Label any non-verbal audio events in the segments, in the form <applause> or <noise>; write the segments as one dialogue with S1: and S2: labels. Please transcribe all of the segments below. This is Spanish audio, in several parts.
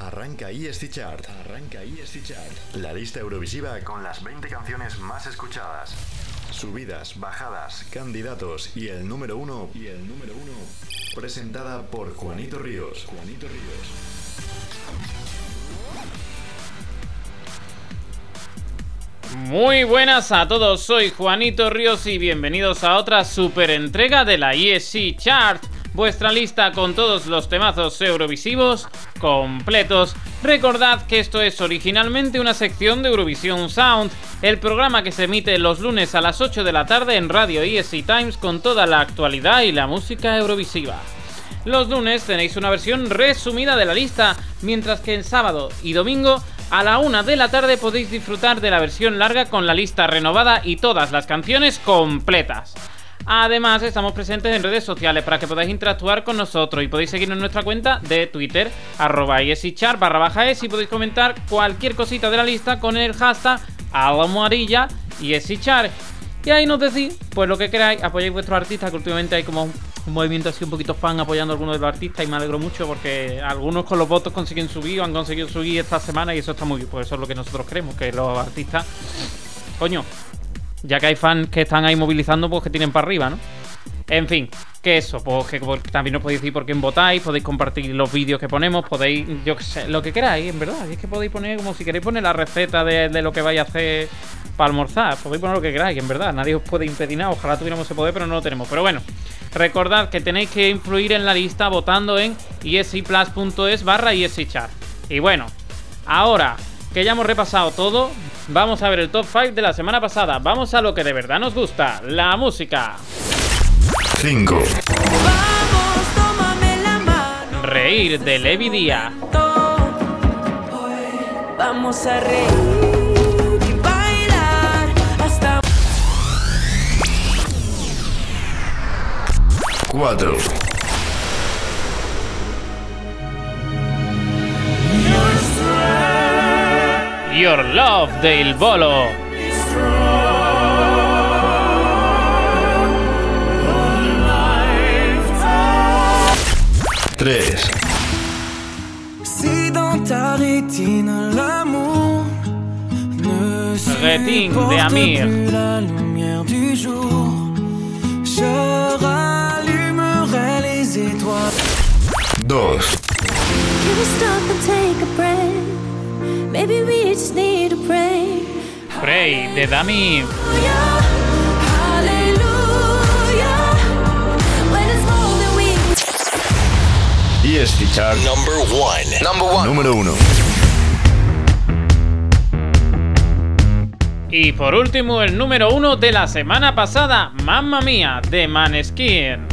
S1: Arranca ESC Chart. Arranca ESC Chart. La lista Eurovisiva con las 20 canciones más escuchadas. Subidas, bajadas, candidatos y el número uno. Y el número uno. Presentada por Juanito Ríos. Juanito Ríos.
S2: Muy buenas a todos, soy Juanito Ríos y bienvenidos a otra super entrega de la ESC Chart, vuestra lista con todos los temazos eurovisivos completos. Recordad que esto es originalmente una sección de Eurovisión Sound, el programa que se emite los lunes a las 8 de la tarde en Radio ESC Times con toda la actualidad y la música eurovisiva. Los lunes tenéis una versión resumida de la lista, mientras que en sábado y domingo a la una de la tarde podéis disfrutar de la versión larga con la lista renovada y todas las canciones completas. Además, estamos presentes en redes sociales para que podáis interactuar con nosotros y podéis seguirnos en nuestra cuenta de Twitter, arroba char barra baja es y podéis comentar cualquier cosita de la lista con el hashtag almohadilla y char. Y ahí nos decís, pues lo que queráis, apoyáis vuestros artistas, que últimamente hay como un movimiento así un poquito fan apoyando a algunos de los artistas y me alegro mucho porque algunos con los votos consiguen subir o han conseguido subir esta semana y eso está muy bien, pues eso es lo que nosotros creemos, que los artistas, coño, ya que hay fans que están ahí movilizando, pues que tienen para arriba, ¿no? En fin, que eso, pues que también os podéis decir por quién votáis, podéis compartir los vídeos que ponemos, podéis, yo qué sé, lo que queráis, en verdad. es que podéis poner, como si queréis poner la receta de, de lo que vais a hacer para almorzar, podéis poner lo que queráis, en verdad. Nadie os puede impedir nada, ojalá tuviéramos ese poder, pero no lo tenemos. Pero bueno, Recordad que tenéis que influir en la lista votando en esiplus.es barra eschart. Y bueno, ahora que ya hemos repasado todo, vamos a ver el top 5 de la semana pasada. Vamos a lo que de verdad nos gusta, la música.
S1: 5.
S2: Reír de Levi Díaz.
S3: Vamos a reír.
S1: 4.
S2: Your Love de Il Bolo.
S1: Tres.
S3: Si dans ta rétine l'amour ne
S2: de Amir.
S3: plus la lumière du jour, je rallumerai les étoiles.
S1: 2.
S4: Can we stop and take a breath? Maybe we
S2: Frey de Dami.
S4: We
S1: ESC Chart.
S5: Number one. Number one.
S1: Número 1.
S2: Y por último, el número uno de la semana pasada, Mamma Mía, de Maneskin.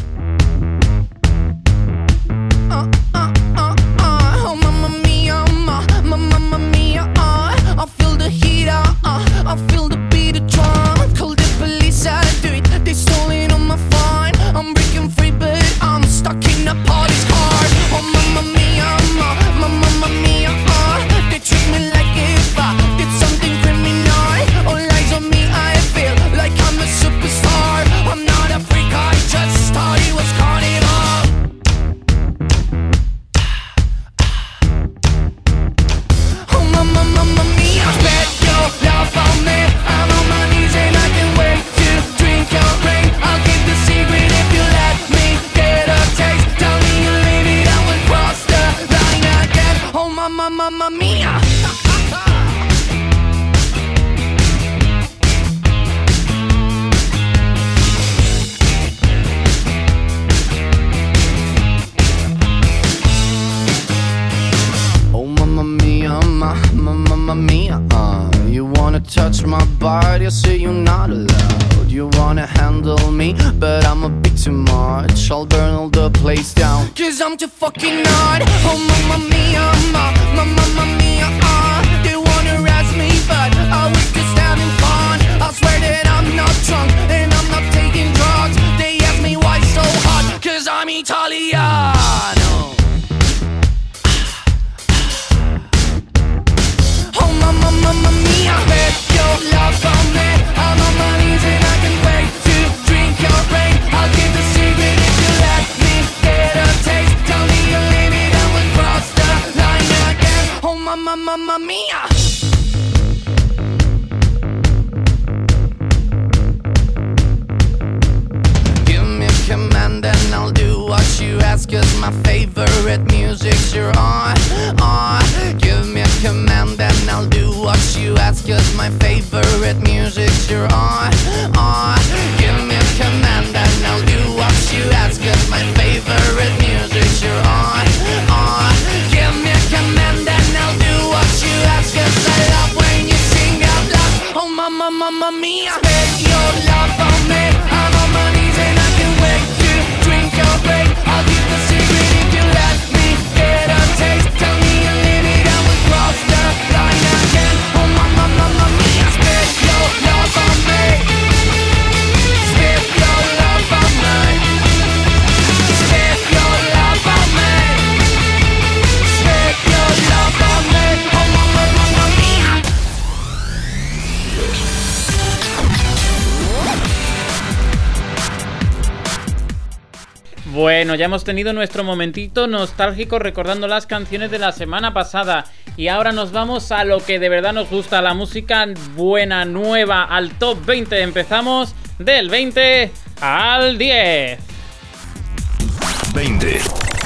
S6: Mamma Mia!
S7: Spend your
S2: ya hemos tenido nuestro momentito nostálgico recordando las canciones de la semana pasada y ahora nos vamos a lo que de verdad nos gusta, la música buena, nueva, al top 20. Empezamos del 20 al 10.
S8: 20.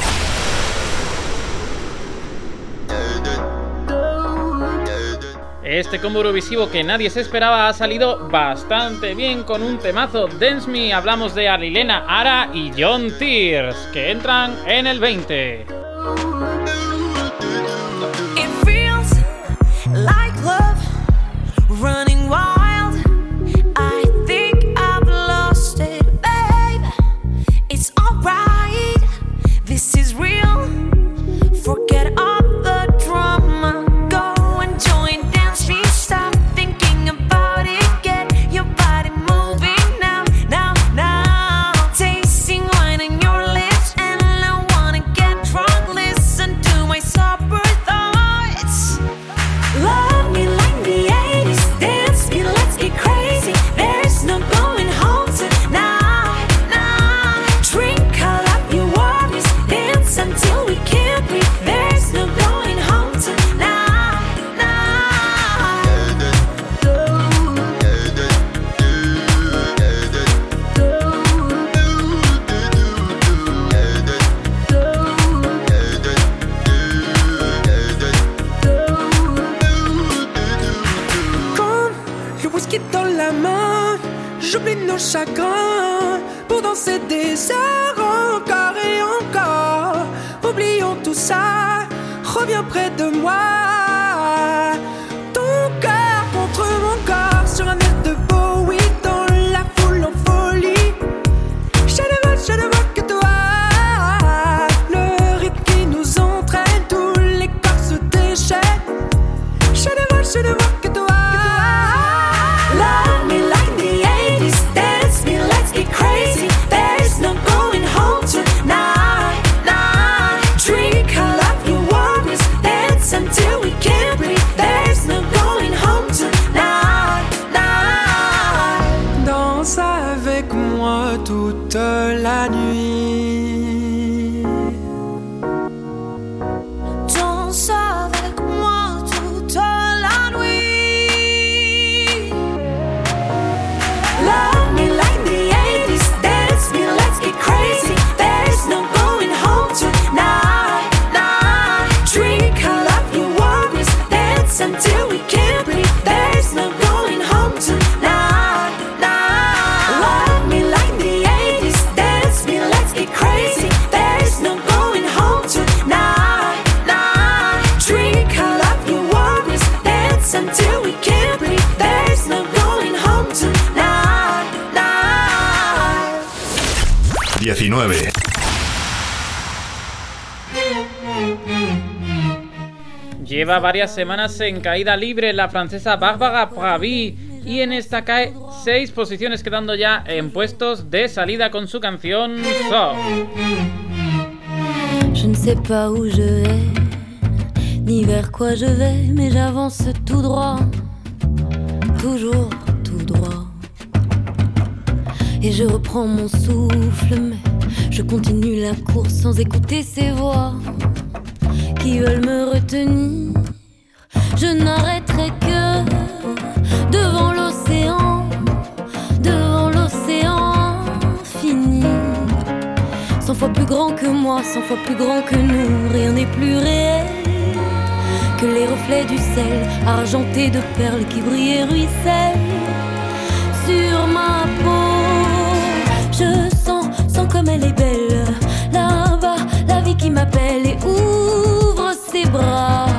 S2: Este combo Eurovisivo que nadie se esperaba ha salido bastante bien con un temazo Dance Me. Hablamos de Arilena Ara y John Tears, que entran en el 20.
S9: This is real. Forget
S10: pour danser des heures encore et encore. Oublions tout ça, reviens près de moi.
S8: 19.
S2: Lleva varias semanas en caída libre la francesa Bárbara Pravi y en esta cae seis posiciones quedando ya en puestos de salida con su canción So.
S4: Je ne sais pas où je vais, ni vers quoi je vais, mais j'avance tout droit, toujours tout droit. Et je reprends mon souffle, mais Je continue la course sans écouter ces voix qui veulent me retenir. Je n'arrêterai que devant l'océan, devant l'océan fini. Cent fois plus grand que moi, cent fois plus grand que nous, rien n'est plus réel que les reflets du sel argentés de perles qui brillent et ruissellent. Comme elle est belle. Là-bas, la vie qui m'appelle et ouvre ses bras.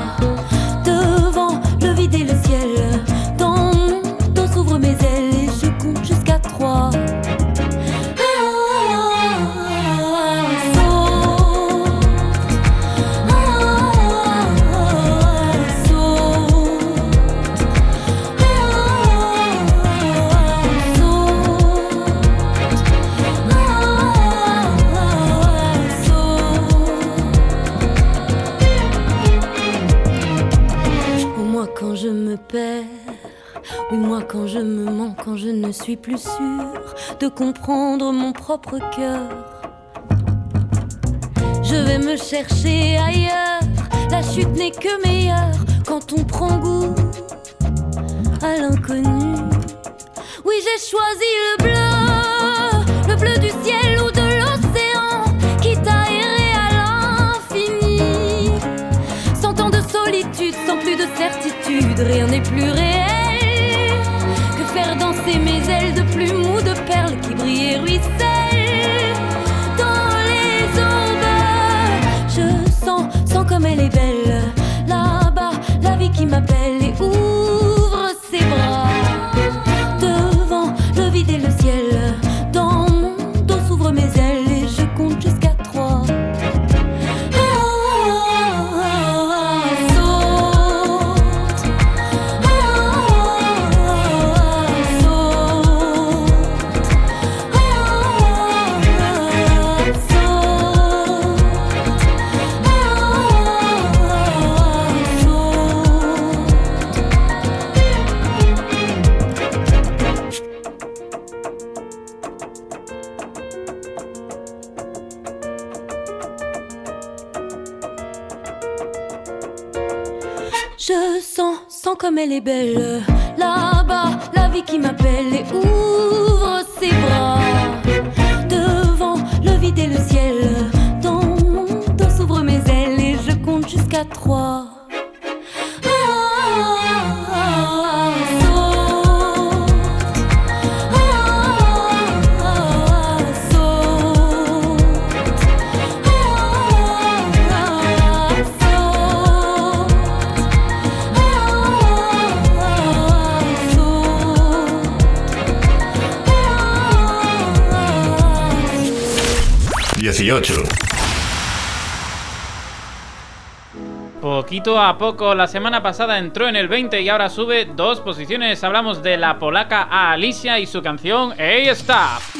S4: Ne suis plus sûre de comprendre mon propre cœur. Je vais me chercher ailleurs, la chute n'est que meilleure quand on prend goût à l'inconnu. Oui, j'ai choisi le bleu, le bleu du ciel ou de l'océan, quitte à errer à l'infini. Cent ans de solitude, sans plus de certitude, rien n'est plus réel danser mes ailes de plumes ou de perles qui brillent et ruissellent dans les aubes. Je sens, sens comme elle est belle. Là-bas, la vie qui m'appelle et ouvre elle est.
S11: poco, la semana pasada entró en el 20 y ahora sube dos posiciones. Hablamos de la polaca a Alicia y su canción Hey Stop.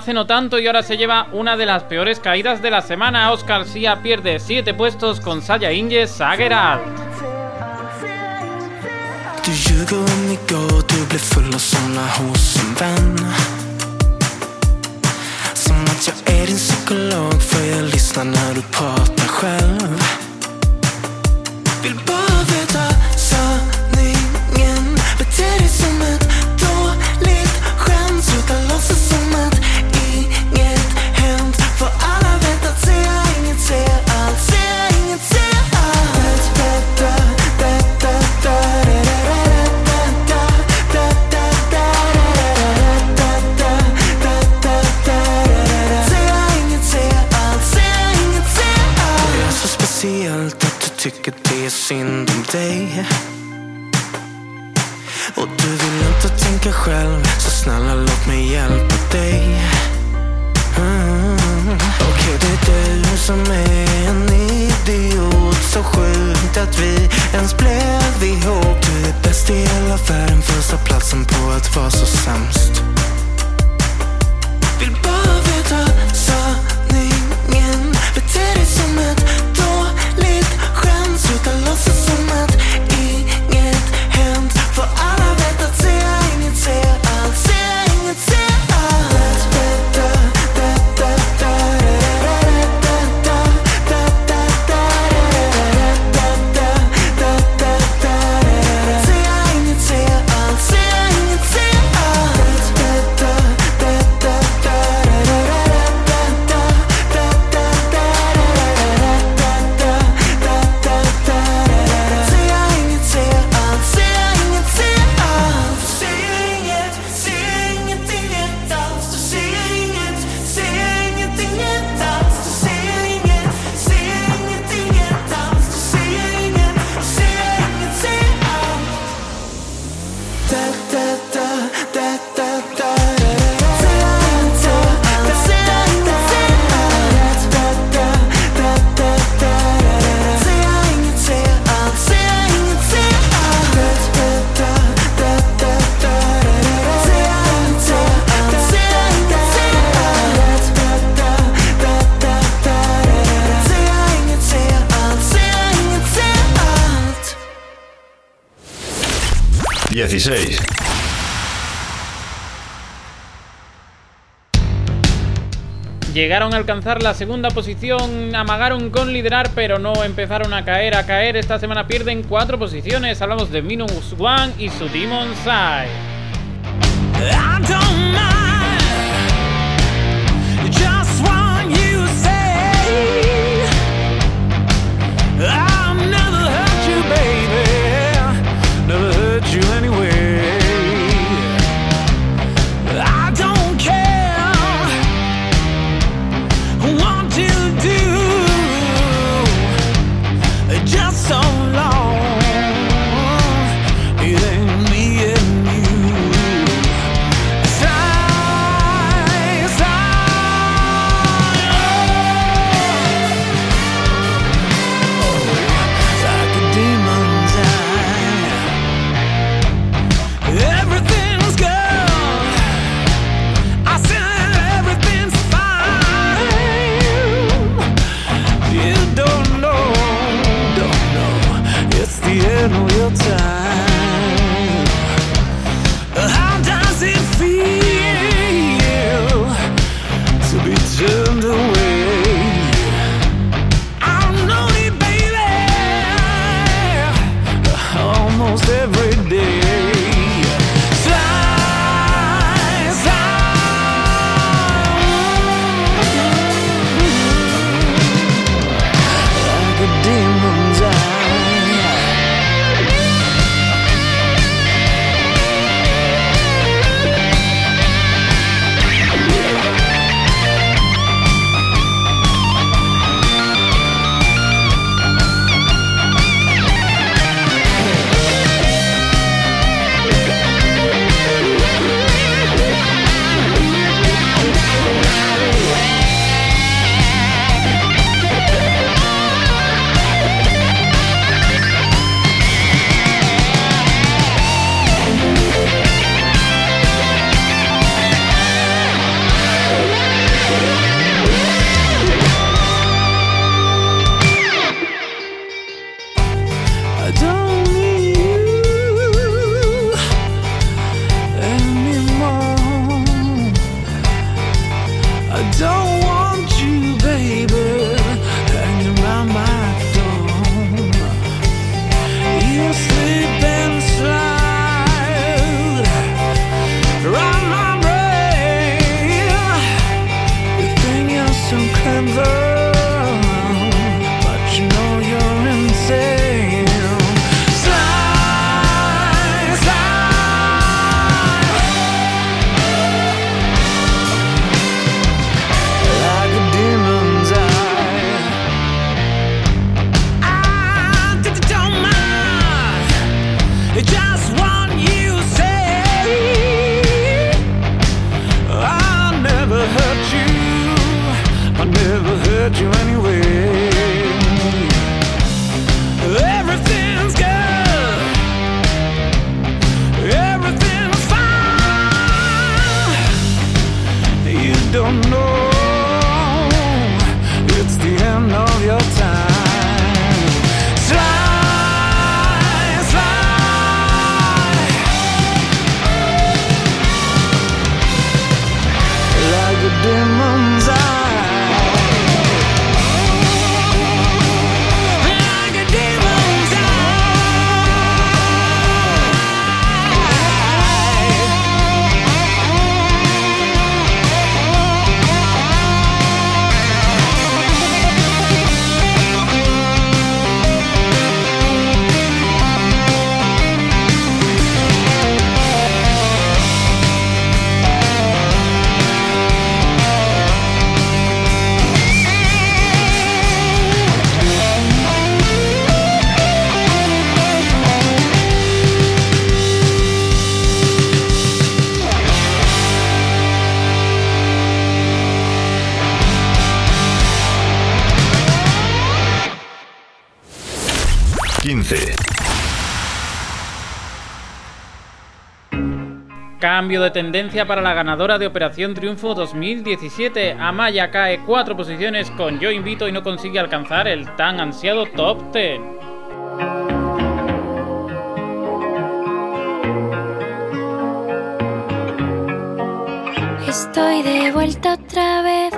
S2: hace no tanto y ahora se lleva una de las peores caídas de la semana. Oscar Sia pierde 7 puestos con Saya Inge
S8: Sagerat.
S2: Llegaron a alcanzar la segunda posición, amagaron con liderar, pero no empezaron a caer, a caer. Esta semana pierden cuatro posiciones. Hablamos de Minus One y su Demon Side.
S12: Cambio de tendencia para la ganadora de Operación Triunfo 2017. Amaya cae cuatro posiciones con Yo Invito y no consigue alcanzar el tan ansiado top 10.
S13: Estoy de vuelta otra vez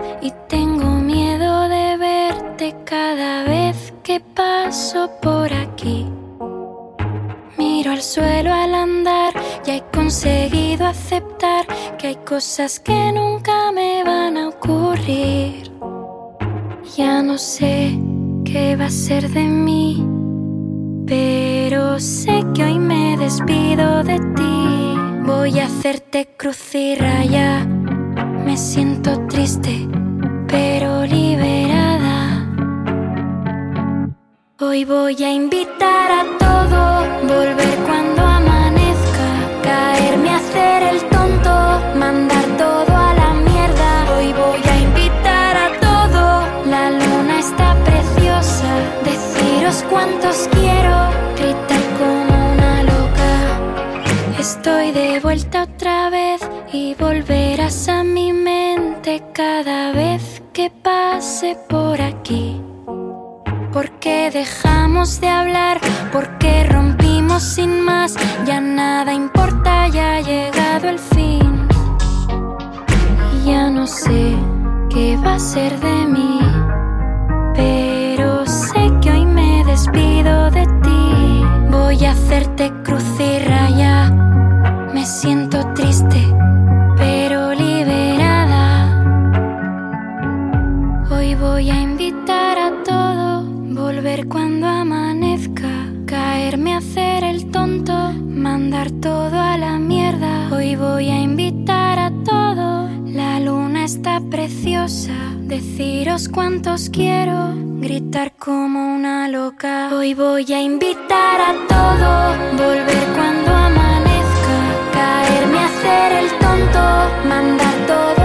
S13: conseguido aceptar que hay cosas que nunca me van a ocurrir. Ya no sé qué va a ser de mí, pero sé que hoy me despido de ti. Voy a hacerte cruz y raya. Me siento triste, pero liberada. Hoy voy a invitar a todo, volver cuando hacer el tonto, mandar todo a la mierda. Hoy voy a invitar a todo, la luna está preciosa, deciros cuántos quiero, gritar como una loca. Estoy de vuelta otra vez y volverás a mi mente cada vez que pase por aquí. ¿Por qué dejamos de hablar? ¿Por qué sin más? Ya nada importa, ya ha llegado el fin. Ya no sé qué va a ser de mí. Pero sé que hoy me despido de ti. Voy a hacerte cruz y raya. Me siento triste, pero liberada. Hoy voy a invitar a todo, volver cuando amanezca, caerme a hacer el tonto, mandar todo a la mierda. Hoy voy a invitar a todo, la luna está preciosa, deciros cuántos quiero, gritar como una loca. Hoy voy a invitar a todo, volver cuando amanezca, caerme a hacer el tonto, mandar todo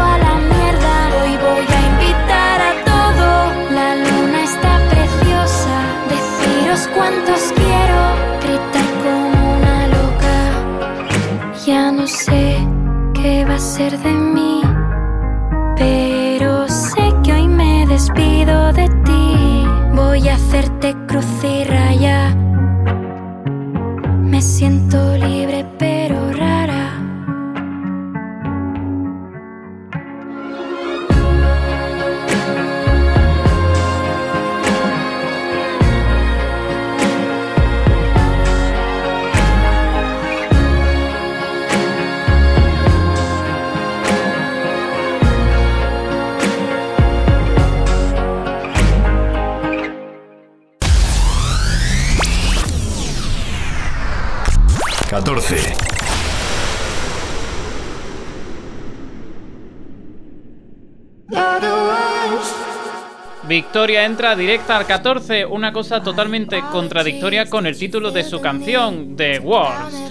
S13: cuántos quiero, gritar como una loca. Ya no sé qué va a ser de mí, pero sé que hoy me despido de ti. Voy a hacerte cruz y raya. Me siento libre pero
S1: 14.
S12: Victoria entra directa al 14, una cosa totalmente contradictoria con el título de su canción, The Worst.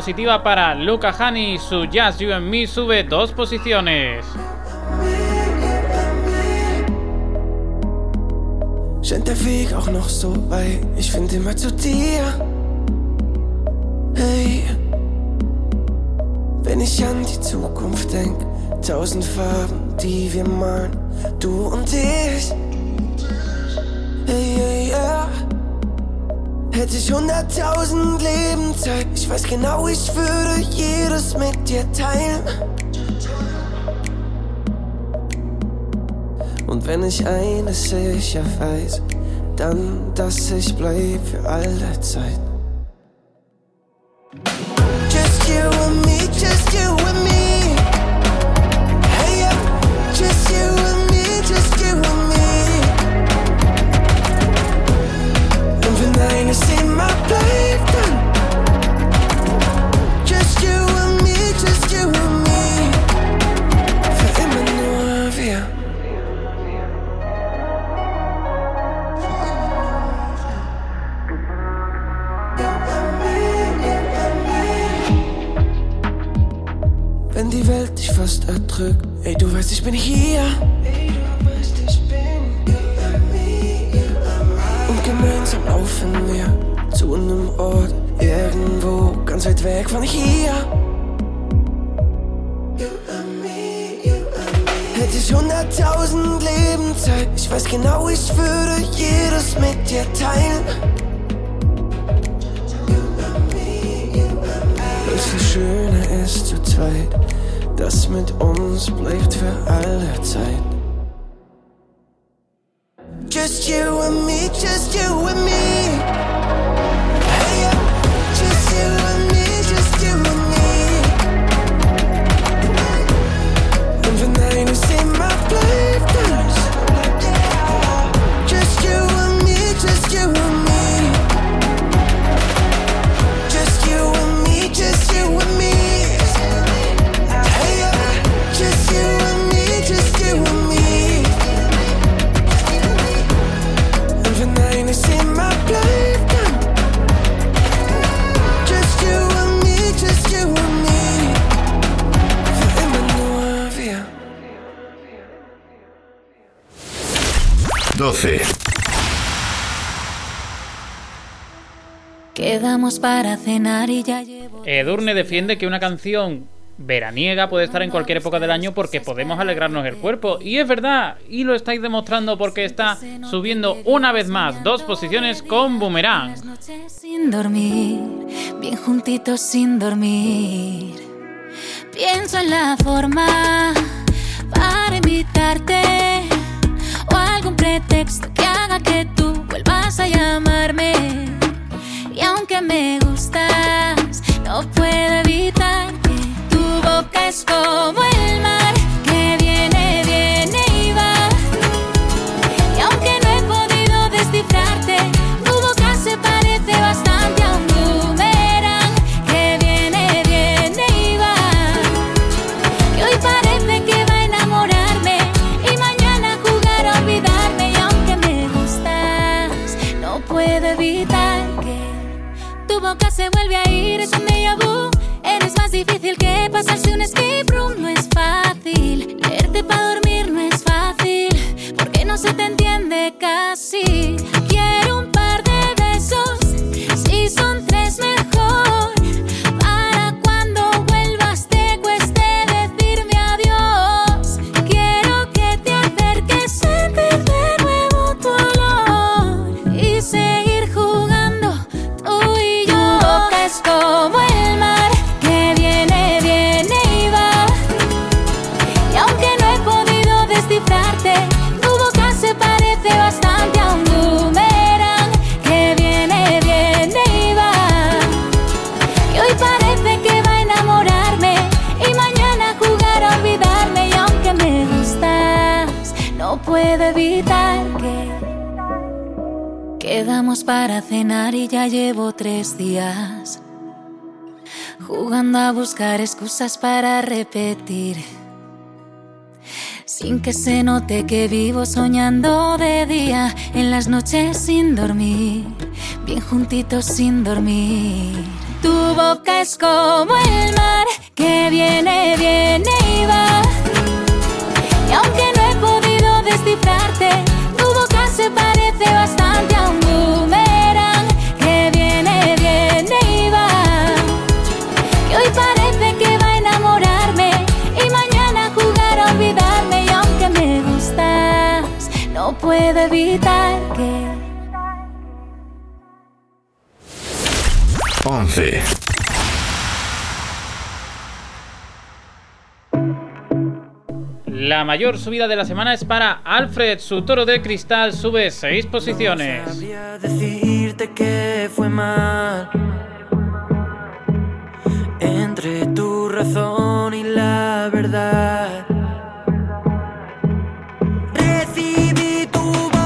S2: positiva para Luca Hani. Su Jazz You and Me sube dos posiciones.
S1: Scheint der Weg auch noch so weit, ich finde immer zu dir. Hey, wenn ich an die Zukunft denk, tausend Farben, die wir malen, du und ich. Hätte ich hunderttausend Leben Zeit, ich weiß genau, ich würde jedes mit dir teilen. Und wenn ich eines sicher weiß, dann, dass ich bleib für alle Zeit.
S14: quedamos para cenar y ya llevo...
S2: Eh, Edurne defiende que una canción veraniega puede estar en cualquier época del año porque podemos alegrarnos el cuerpo. Y es verdad, y lo estáis demostrando porque está subiendo una vez más dos posiciones con Boomerang.
S14: Sin dormir, bien juntitos sin dormir. Pienso en la forma para invitarte o algún pretexto que haga que tú vuelvas a llamarme que me gustas, no puedo evitar que tu boca es como cenar y ya llevo tres días jugando a buscar excusas para repetir. Sin que se note que vivo soñando de día, en las noches sin dormir, bien juntitos sin dormir. Tu boca es como el mar que viene, viene y va. Y aunque no he podido descifrarte, tu boca se parece bastante
S2: La mayor subida de la semana es para Alfred, su toro de cristal sube 6 posiciones.
S3: Entre tu razón y la verdad. Tu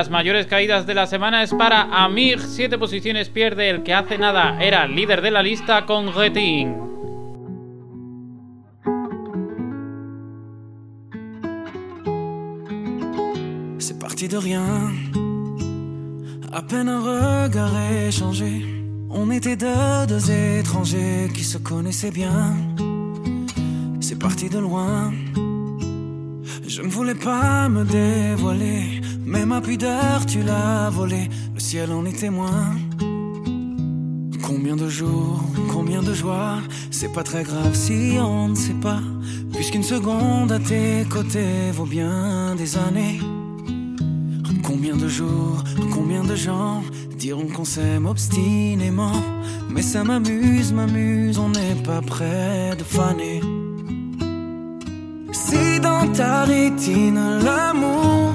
S2: las mayores caídas de la semana es para Amir, 7 posiciones pierde el que hace nada era líder de la lista con Retin.
S3: C'est parti de rien. À peine un regard échangé. On était deux, deux étrangers qui se connaissaient bien. C'est parti de loin. Je ne voulais pas me dévoiler. Mais ma pudeur, tu l'as volée. Le ciel en est témoin. Combien de jours, combien de joies, c'est pas très grave si on ne sait pas. Puisqu'une seconde à tes côtés vaut bien des années. Combien de jours, combien de gens diront qu'on s'aime obstinément. Mais ça m'amuse, m'amuse, on n'est pas près de faner. Si dans ta rétine l'amour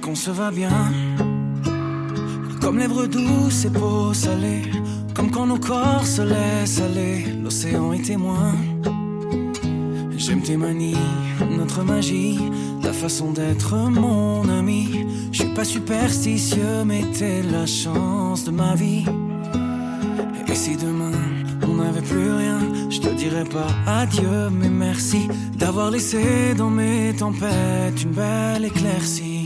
S3: qu'on se va bien, comme lèvres douces et peau salée, comme quand nos corps se laissent aller, l'océan est témoin. J'aime tes manies, notre magie, ta façon d'être mon ami. Je suis pas superstitieux, mais t'es la chance de ma vie. Et si demain on n'avait plus rien, je te dirais pas adieu, mais merci d'avoir laissé dans mes tempêtes une belle éclaircie.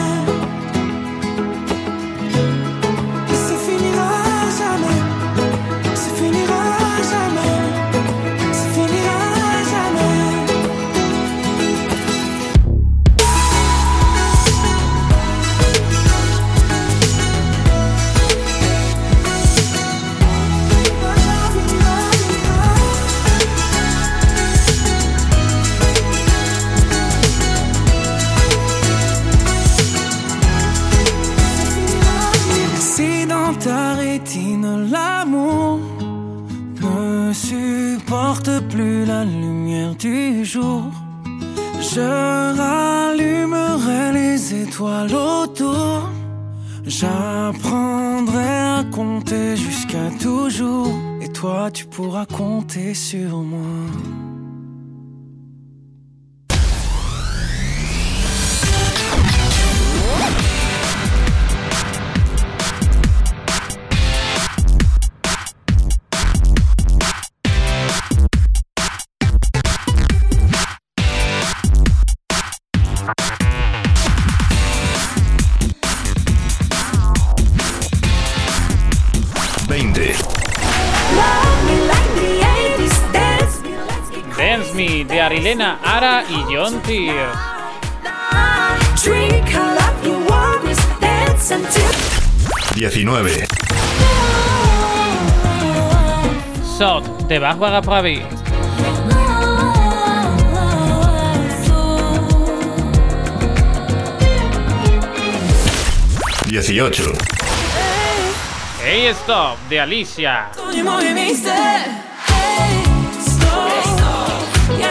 S3: J'apprendrai à compter jusqu'à toujours. Et toi, tu pourras compter sur moi.
S2: Y John Tier.
S9: Drink a lot, you always dance until
S8: 19.
S2: Sot de Bajo Agapravi.
S8: 18.
S2: Hey Stop de Alicia.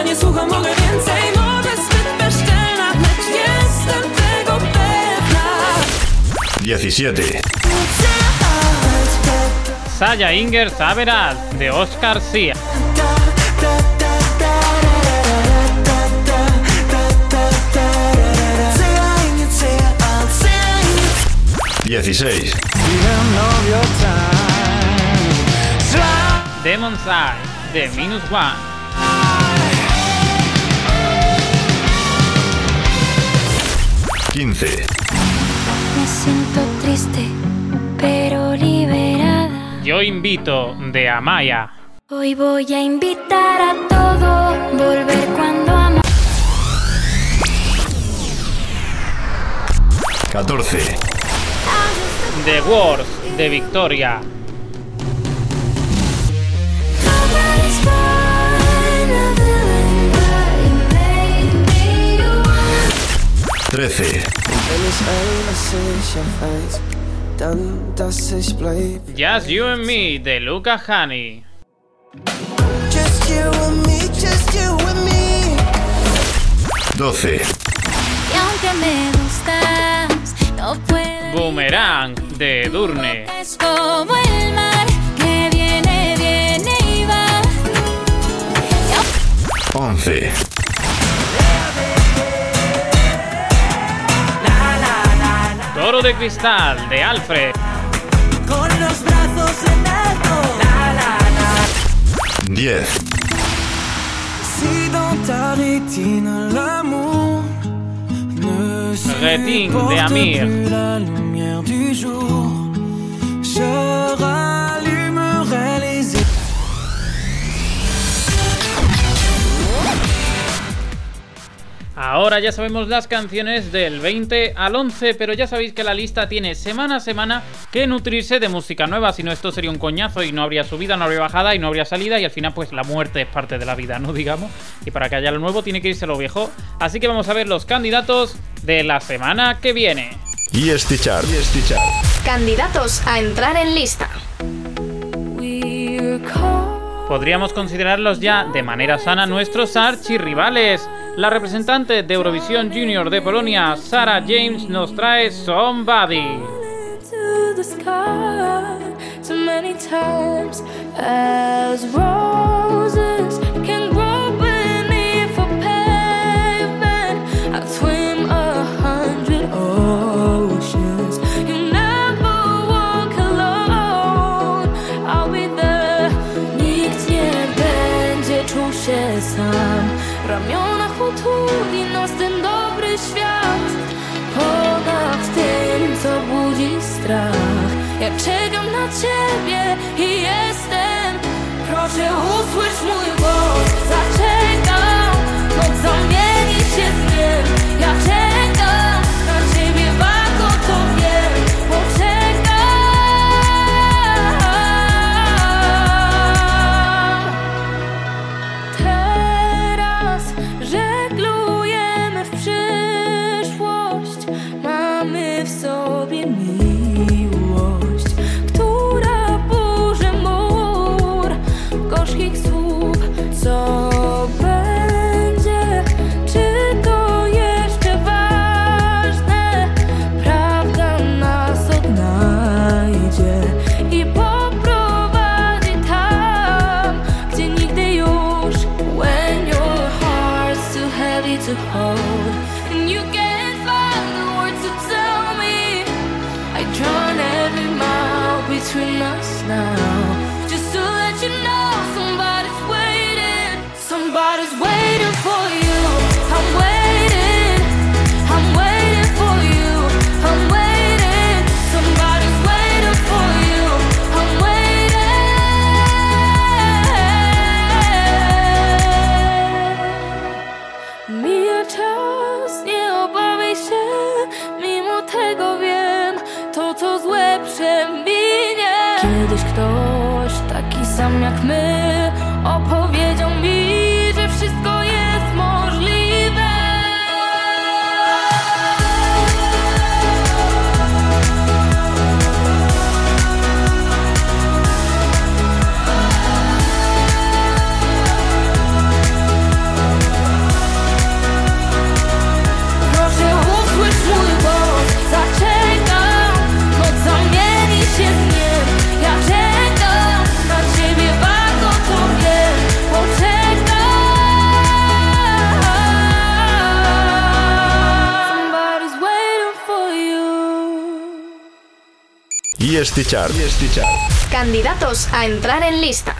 S3: Ja nie słucham, mogę więcej Może zbyt bezczelna Lecz jestem tego pewna
S8: 17.
S2: Saya Inger Saberal de Oscar Sia.
S8: 16.
S2: Demon's Eye de Minus One.
S8: Quince.
S4: Me siento triste, pero liberada.
S2: Yo invito de Amaya.
S4: Hoy voy a invitar a todo, volver cuando amo.
S8: 14.
S2: The Wars de Victoria.
S8: 13.
S2: Just You and Me de Luca Hani.
S8: 12.
S4: Y aunque me gustas, no puedo.
S2: Boomerang de Durne.
S4: Es como el mar que viene, viene y va.
S8: 11.
S2: De cristal de Alfred.
S15: Con los brazos en alto. La, la, la.
S1: 10.
S15: Si dans ta rétine l'amour ne
S2: Rétine de Amir.
S15: plus la lumière du jour, je rallumerai
S2: Ahora ya sabemos las canciones del 20 al 11, pero ya sabéis que la lista tiene semana a semana que nutrirse de música nueva, si no esto sería un coñazo y no habría subida, no habría bajada y no habría salida y al final pues la muerte es parte de la vida, ¿no? <laughs> Digamos. Y para que haya lo nuevo tiene que irse lo viejo. Así que vamos a ver los candidatos de la semana que viene.
S1: EST Chart. EST Chart.
S16: Candidatos a entrar en lista.
S2: Podríamos considerarlos ya de manera sana nuestros archirrivales. La representante de Eurovisión Junior de Polonia, Sarah James, nos trae Somebody.
S4: Ja czekam na ciebie i jestem Proszę to hold, and you can't find the words to tell me. I drown every mile between us now, you
S1: EST Chart. EST Chart.
S16: Candidatos a entrar en lista.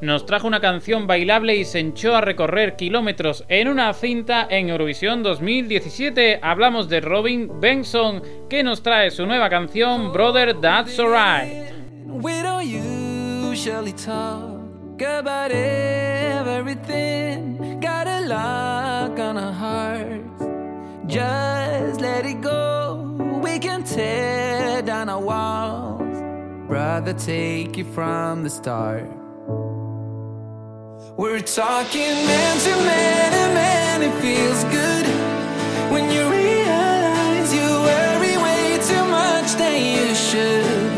S2: Nos trajo una canción bailable y se echó a recorrer kilómetros en una cinta en Eurovisión 2017. Hablamos de Robin Benson, que nos trae su nueva canción Brother That's Alright.
S15: We don't usually talk about everything. Got a lock on our hearts. Just let it go. We can tear down our walls. Rather take it from the start. We're talking man to man, and man, it feels good when you realize you worry way too much than you should.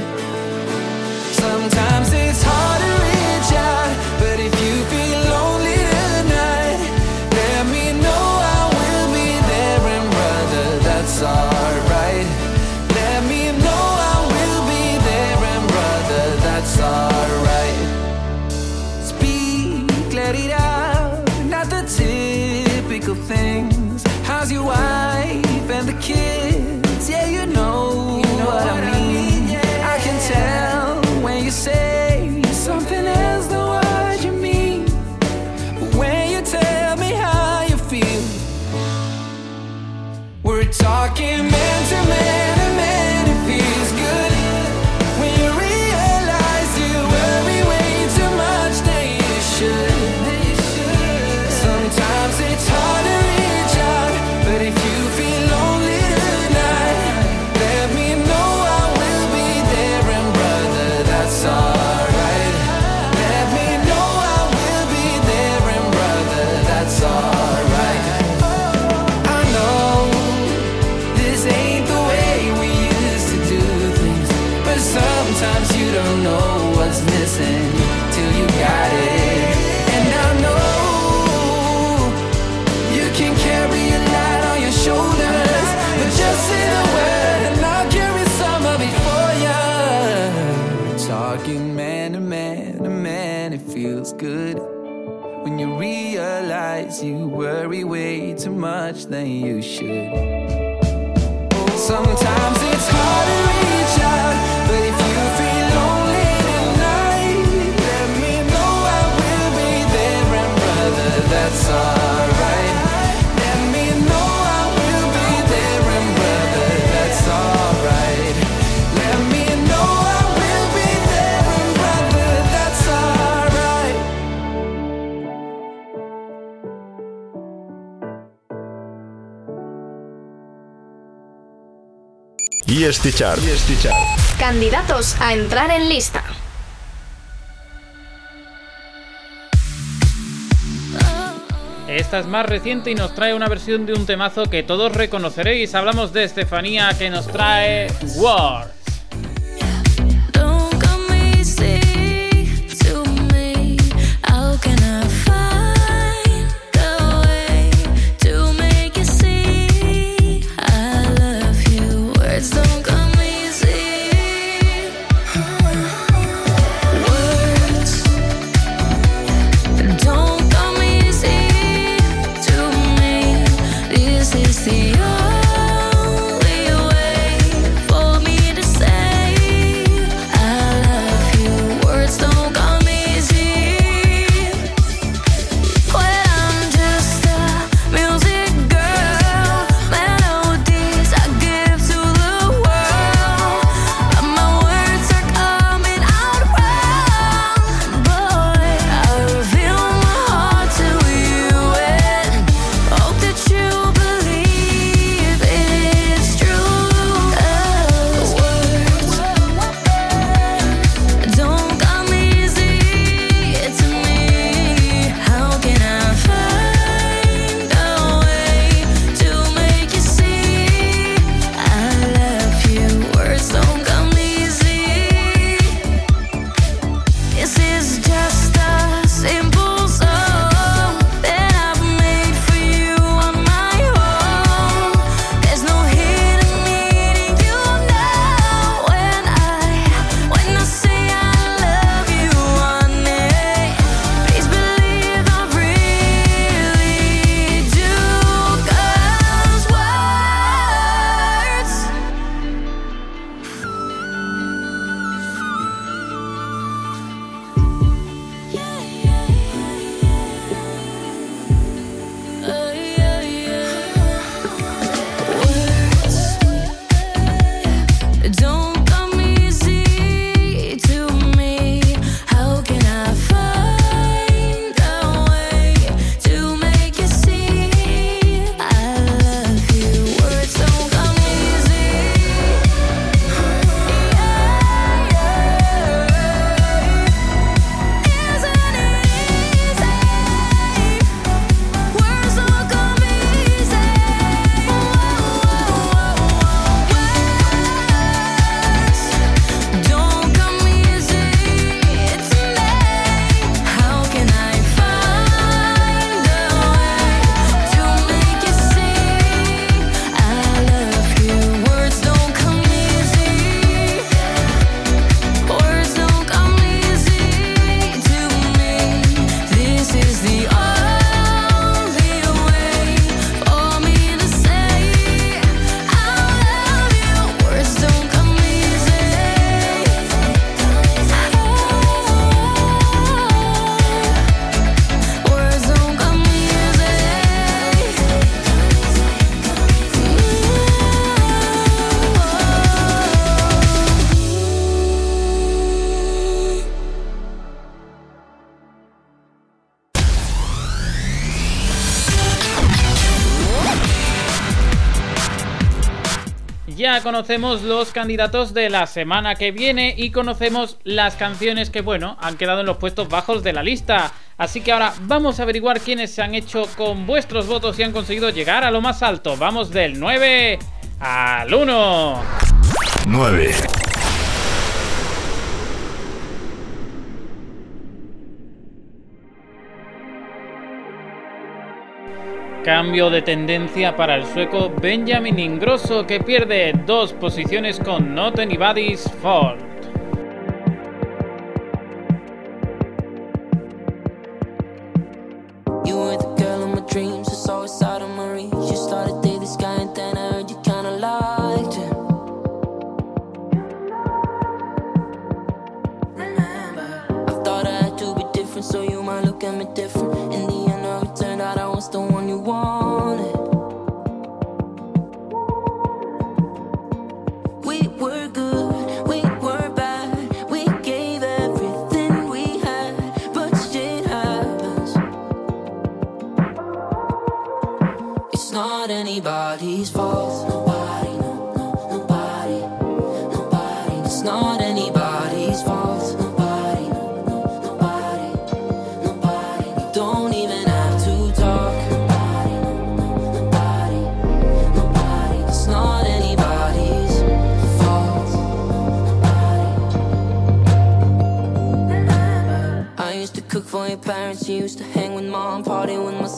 S15: much than you should. Sometimes
S1: y
S16: Candidatos a entrar en lista.
S4: Esta es más reciente y nos trae una versión de un temazo que todos reconoceréis. Hablamos de Estefanía que nos trae War. conocemos los candidatos de la semana que viene y conocemos las canciones que, bueno, han quedado en los puestos bajos de la lista. Así que ahora vamos a averiguar quiénes se han hecho con vuestros votos y han conseguido llegar a lo más alto. Vamos del 9 al 1.
S1: 9.
S2: Cambio de tendencia para el sueco Benjamin Ingrosso que pierde dos posiciones con Not Anybody's Fault.
S17: You anybody's fault. Nobody, no, no, nobody, nobody. It's not anybody's fault. Nobody, no, no, nobody, nobody. You don't even have to talk. Nobody, no, no, nobody, nobody. It's not anybody's fault. I used to cook for your parents, you used to hang with mom, party with my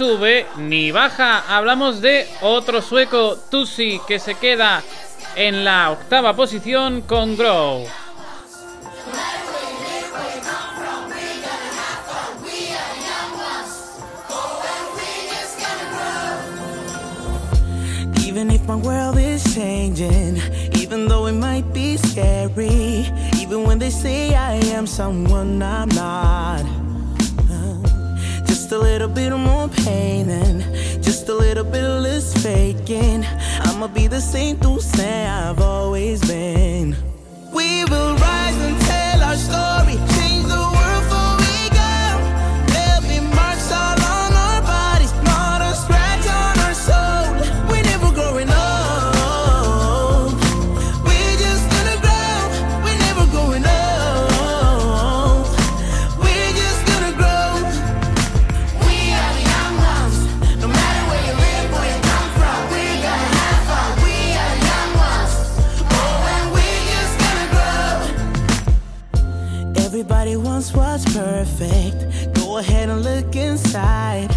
S2: sube ni baja. Hablamos de otro sueco, Tusi, que se queda en la octava posición con Grow.
S18: Even if my world is changing, even though it might be scary, even when they say I am someone I'm not. Just a little bit more pain and just a little bit less faking. I'ma be the same to say I've always been. We will rise and tell our story, what's perfect. Go ahead and look inside.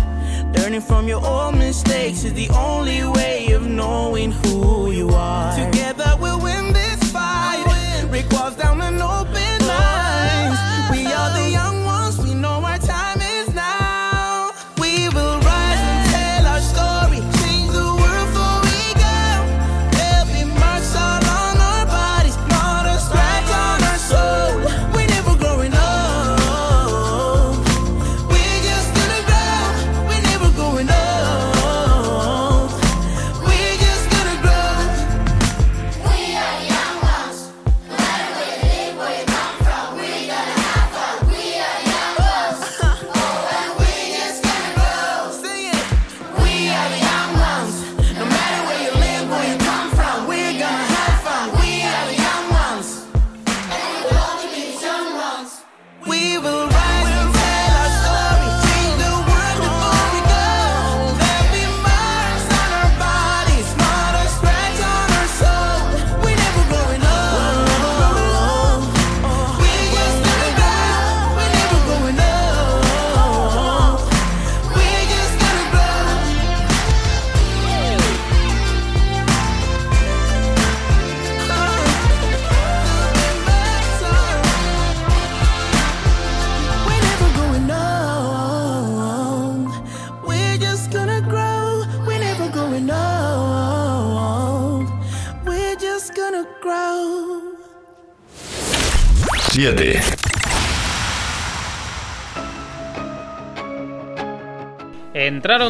S18: Learning from your old mistakes is the only way of knowing who you are. Together we'll win this fight. Break walls down and open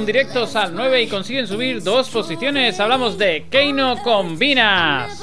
S4: directos al 9 y consiguen subir dos posiciones. Hablamos de Keino Combinas.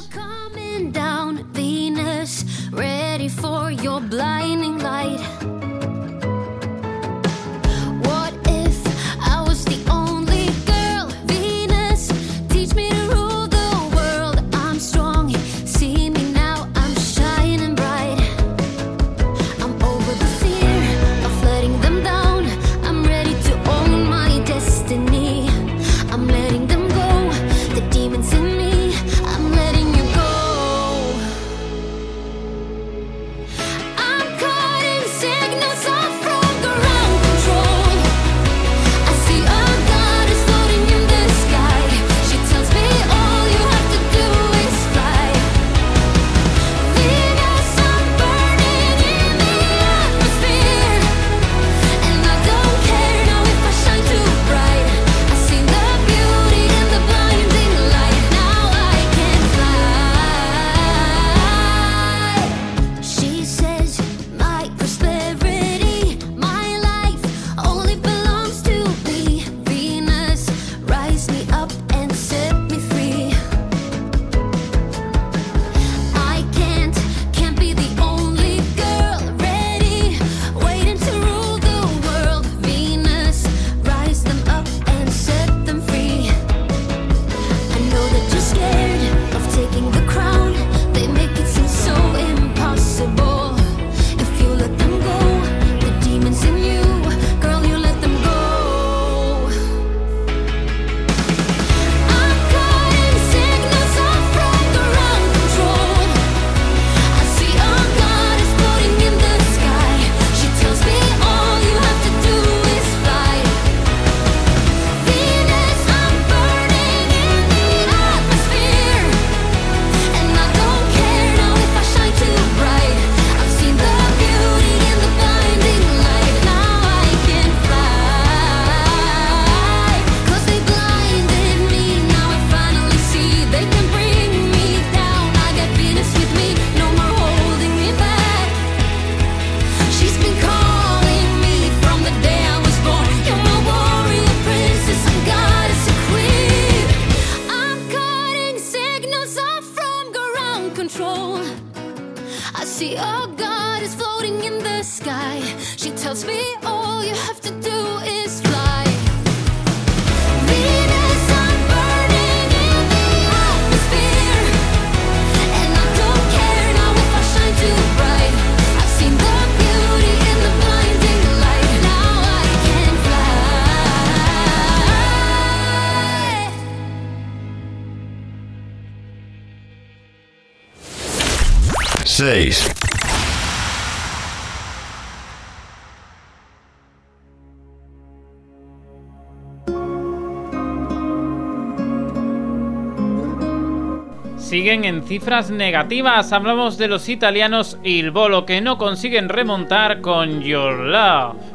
S4: cifras negativas. Hablamos de los italianos y el Bolo que no consiguen remontar con Your Love.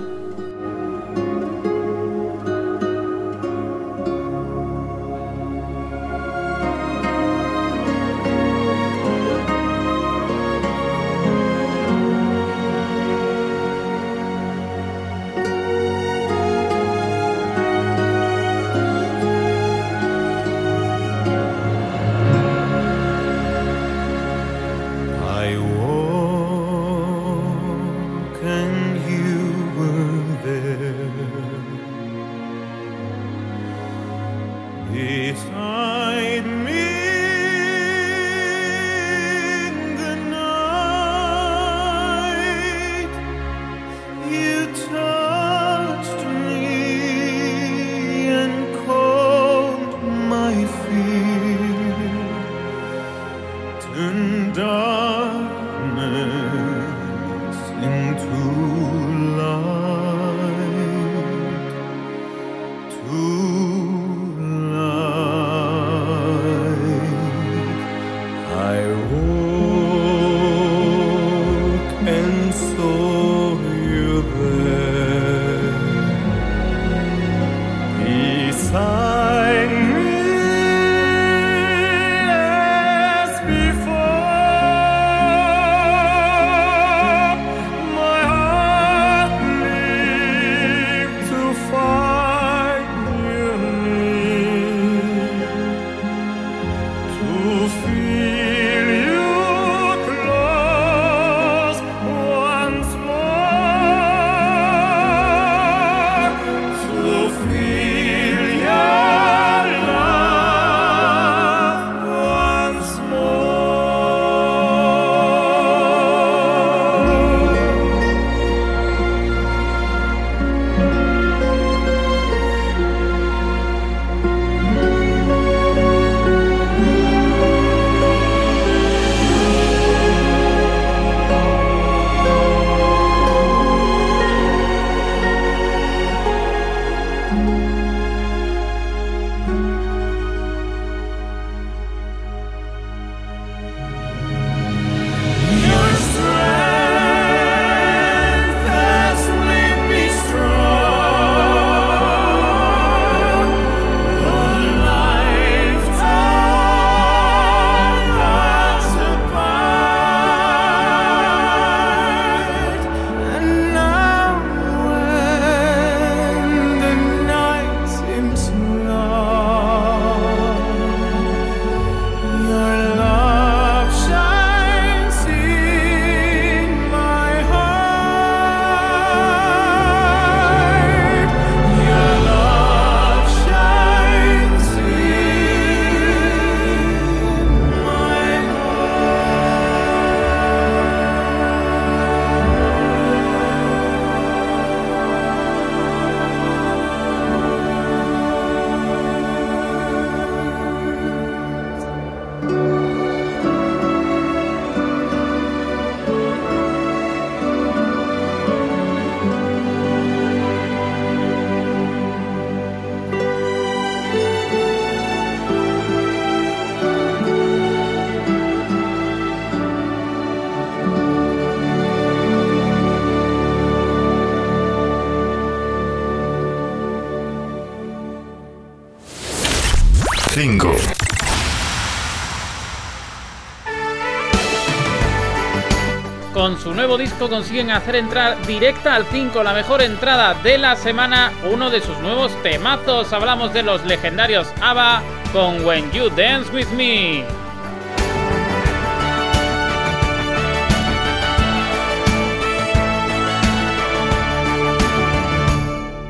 S2: nuevo disco consiguen hacer entrar directa al 5 la mejor entrada de la semana, uno de sus nuevos temazos. Hablamos de los legendarios ABBA con When You Dance With Me.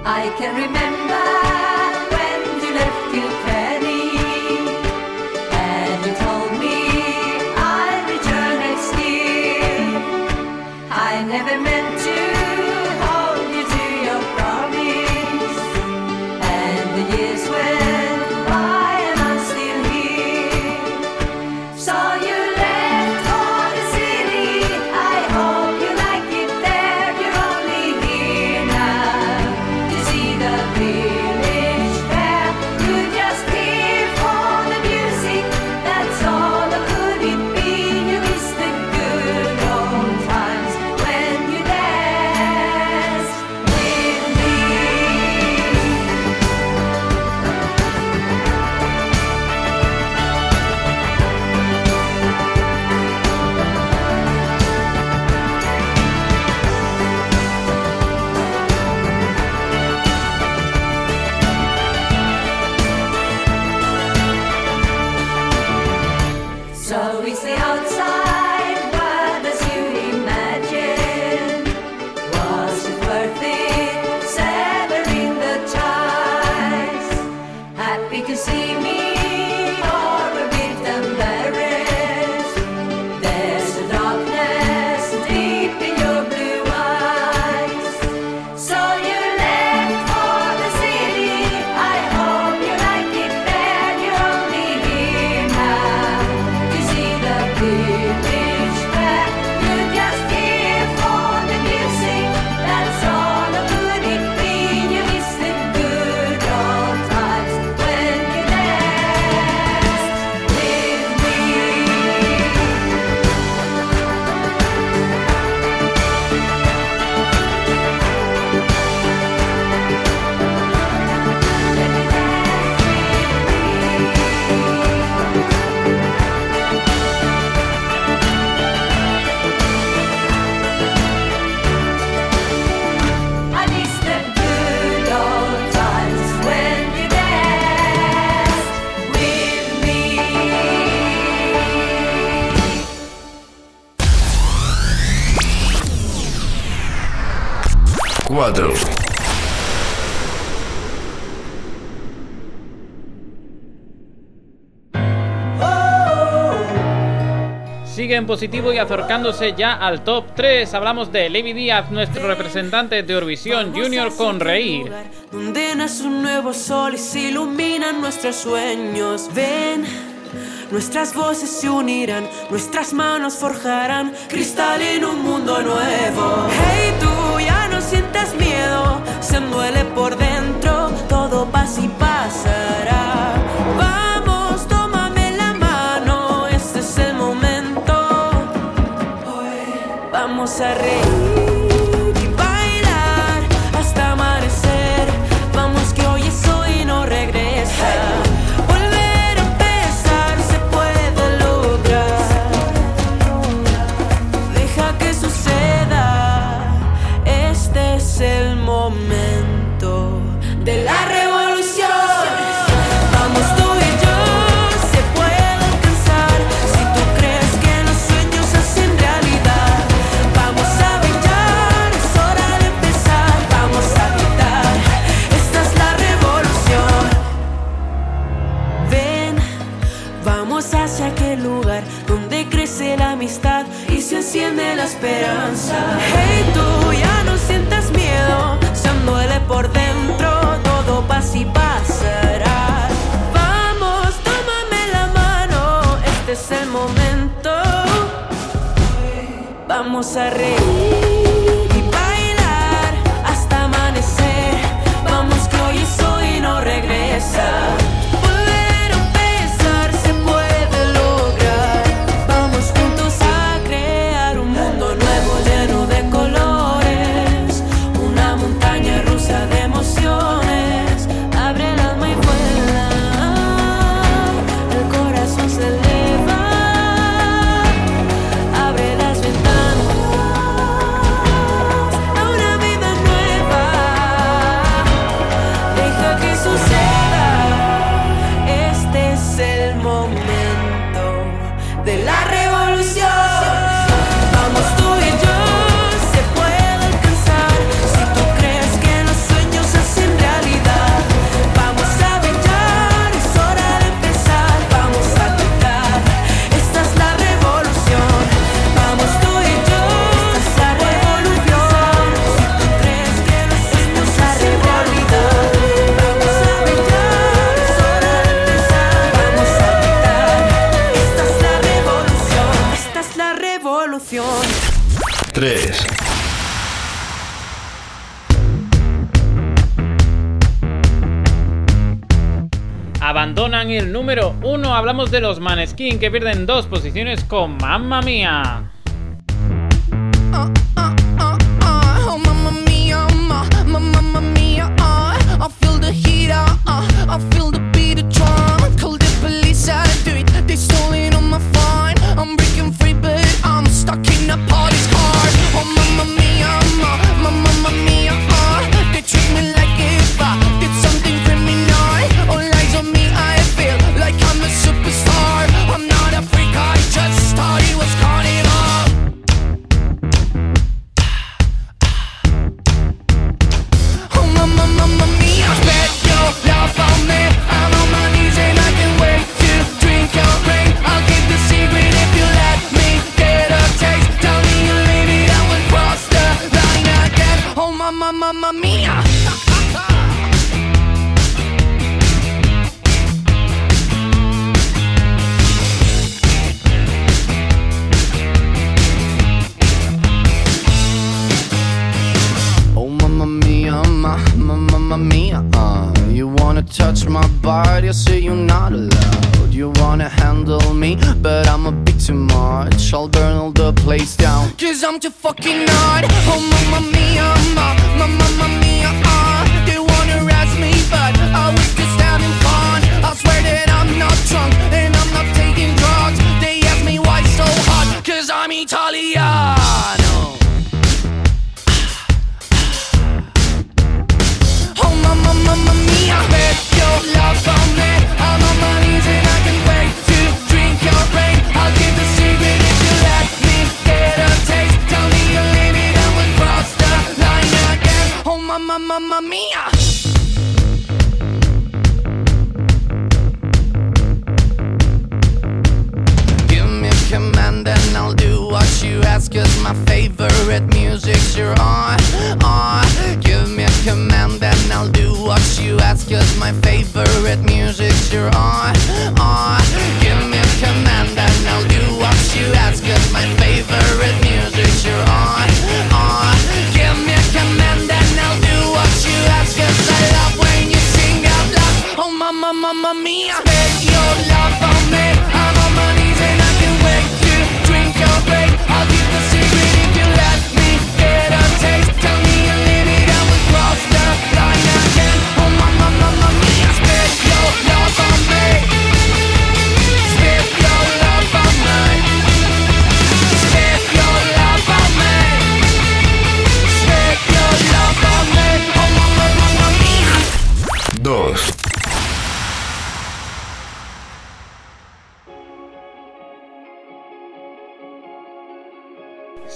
S4: I can remember
S7: sigue en positivo y acercándose ya al top 3. Hablamos de Levi Díaz, nuestro representante de Eurovisión Junior con Reír.
S19: Donde nace un nuevo sol y se iluminan nuestros sueños. Ven, nuestras voces se unirán, nuestras manos forjarán cristal en un mundo nuevo. Hey, tú ya no sientas miedo, se duele por dentro, todo pasa y pasa. vamos a reír. vamos a reír.
S1: 3.
S7: Abandonan el número 1. Hablamos de los Maneskin que pierden dos posiciones con Mamma Mía.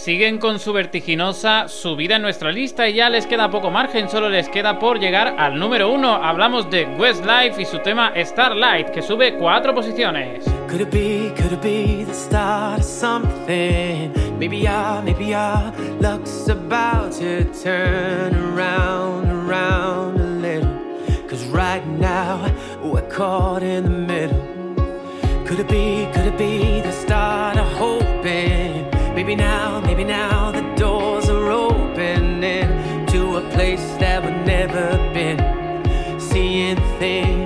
S2: siguen con su vertiginosa subida en nuestra lista y ya les queda poco margen, solo les queda por llegar al número uno. Hablamos de Westlife y su tema Starlight, que sube cuatro posiciones.
S18: Could it be, could it be the start of something? Maybe I, maybe I, luck's about to turn around, around a little. Cause right now, we're caught in the middle. Could it be, could it be the start of hoping? Maybe now, maybe now the doors are opening to a place that we've never been. Seeing things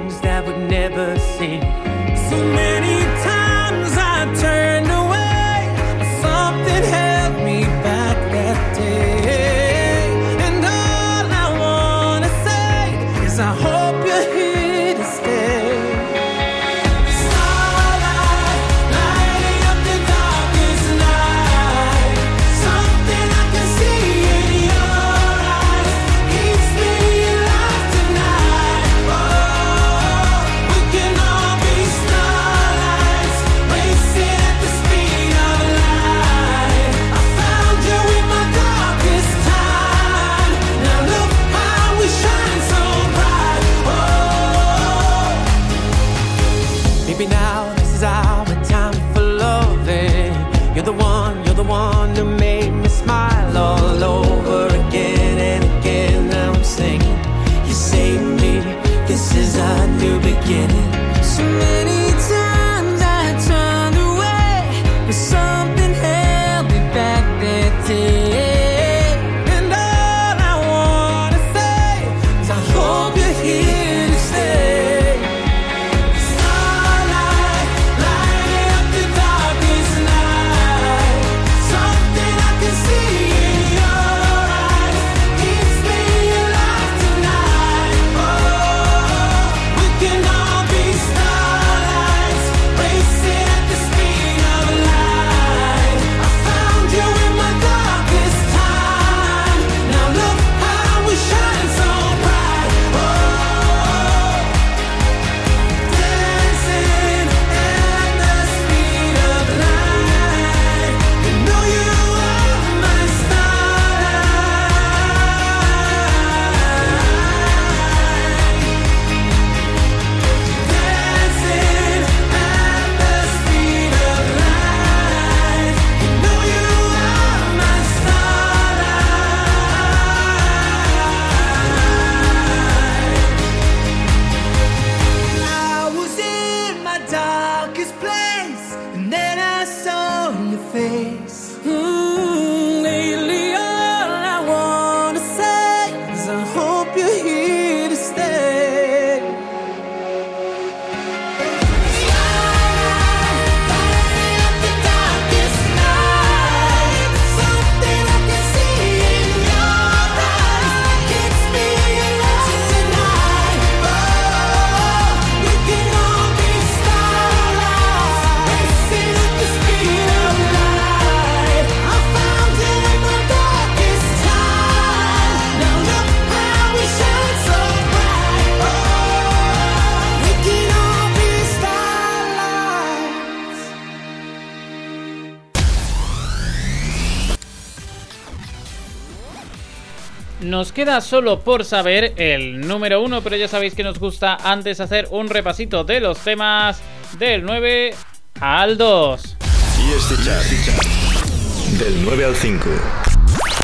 S2: queda solo por saber el número uno, pero ya sabéis que nos gusta antes hacer un repasito de los temas del 9 al 2.
S8: Y este chat, este del 9 al 5.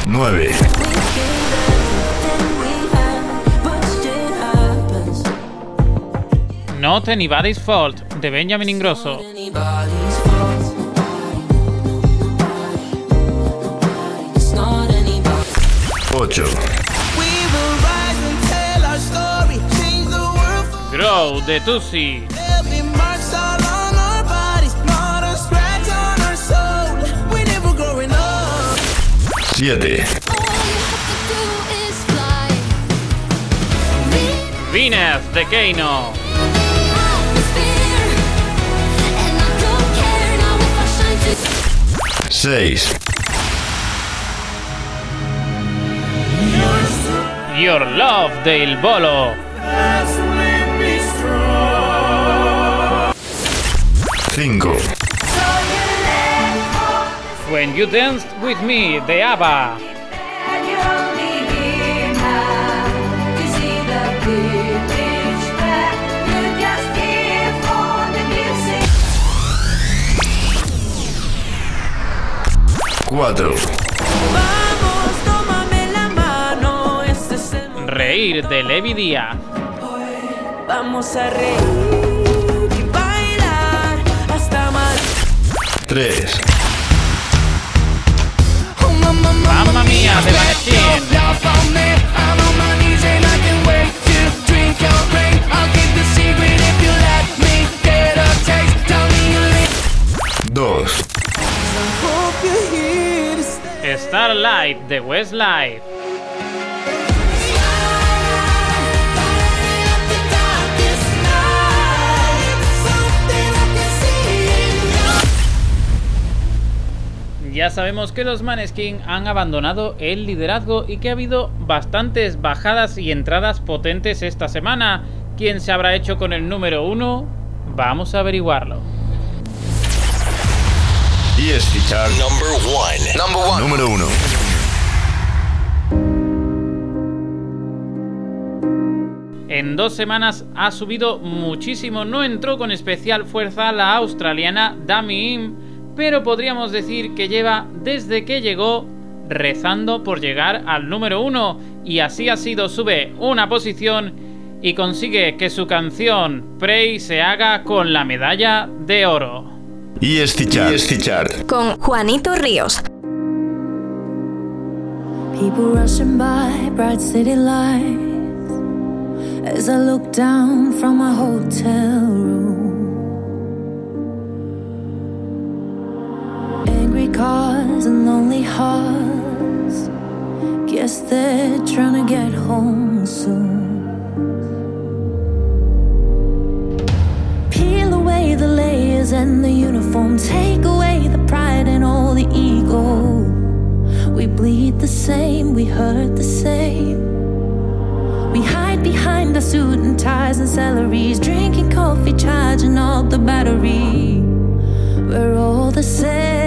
S8: 9.
S2: Not Anybody's Fault, de Benjamin Ingrosso.
S18: Never growing up.
S8: 7.
S2: Venus de Keino.
S8: 6.
S2: Your Love de Il Bolo.
S8: 5.
S2: When You Danced With Me de ABBA.
S8: Cuatro.
S18: Vamos, tómame la mano. Este es el.
S2: Reír de Levi Díaz.
S18: Vamos a reír
S8: 3.
S2: Mamma mía.
S8: Dos.
S2: Starlight de Westlife. Ya sabemos que los Maneskin han abandonado el liderazgo y que ha habido bastantes bajadas y entradas potentes esta semana. ¿Quién se habrá hecho con el número uno? Vamos a averiguarlo.
S8: Chart
S5: Number one. Number one.
S8: número 1.
S2: En dos semanas ha subido muchísimo, no entró con especial fuerza la australiana Dami Im, pero podríamos decir que lleva desde que llegó rezando por llegar al número uno y así ha sido, sube una posición y consigue que su canción Prey se haga con la medalla de oro.
S8: ESC Chart.
S16: Con Juanito Ríos.
S4: People rushing by, bright city lights. As I look down from my hotel room, cars and lonely hearts. Guess they're trying to get home soon. Peel away the layers and the uniform, take away the pride and all the ego. We bleed the same, we hurt the same. We hide behind our suit and ties and salaries, drinking coffee, charging up the battery. We're all the same.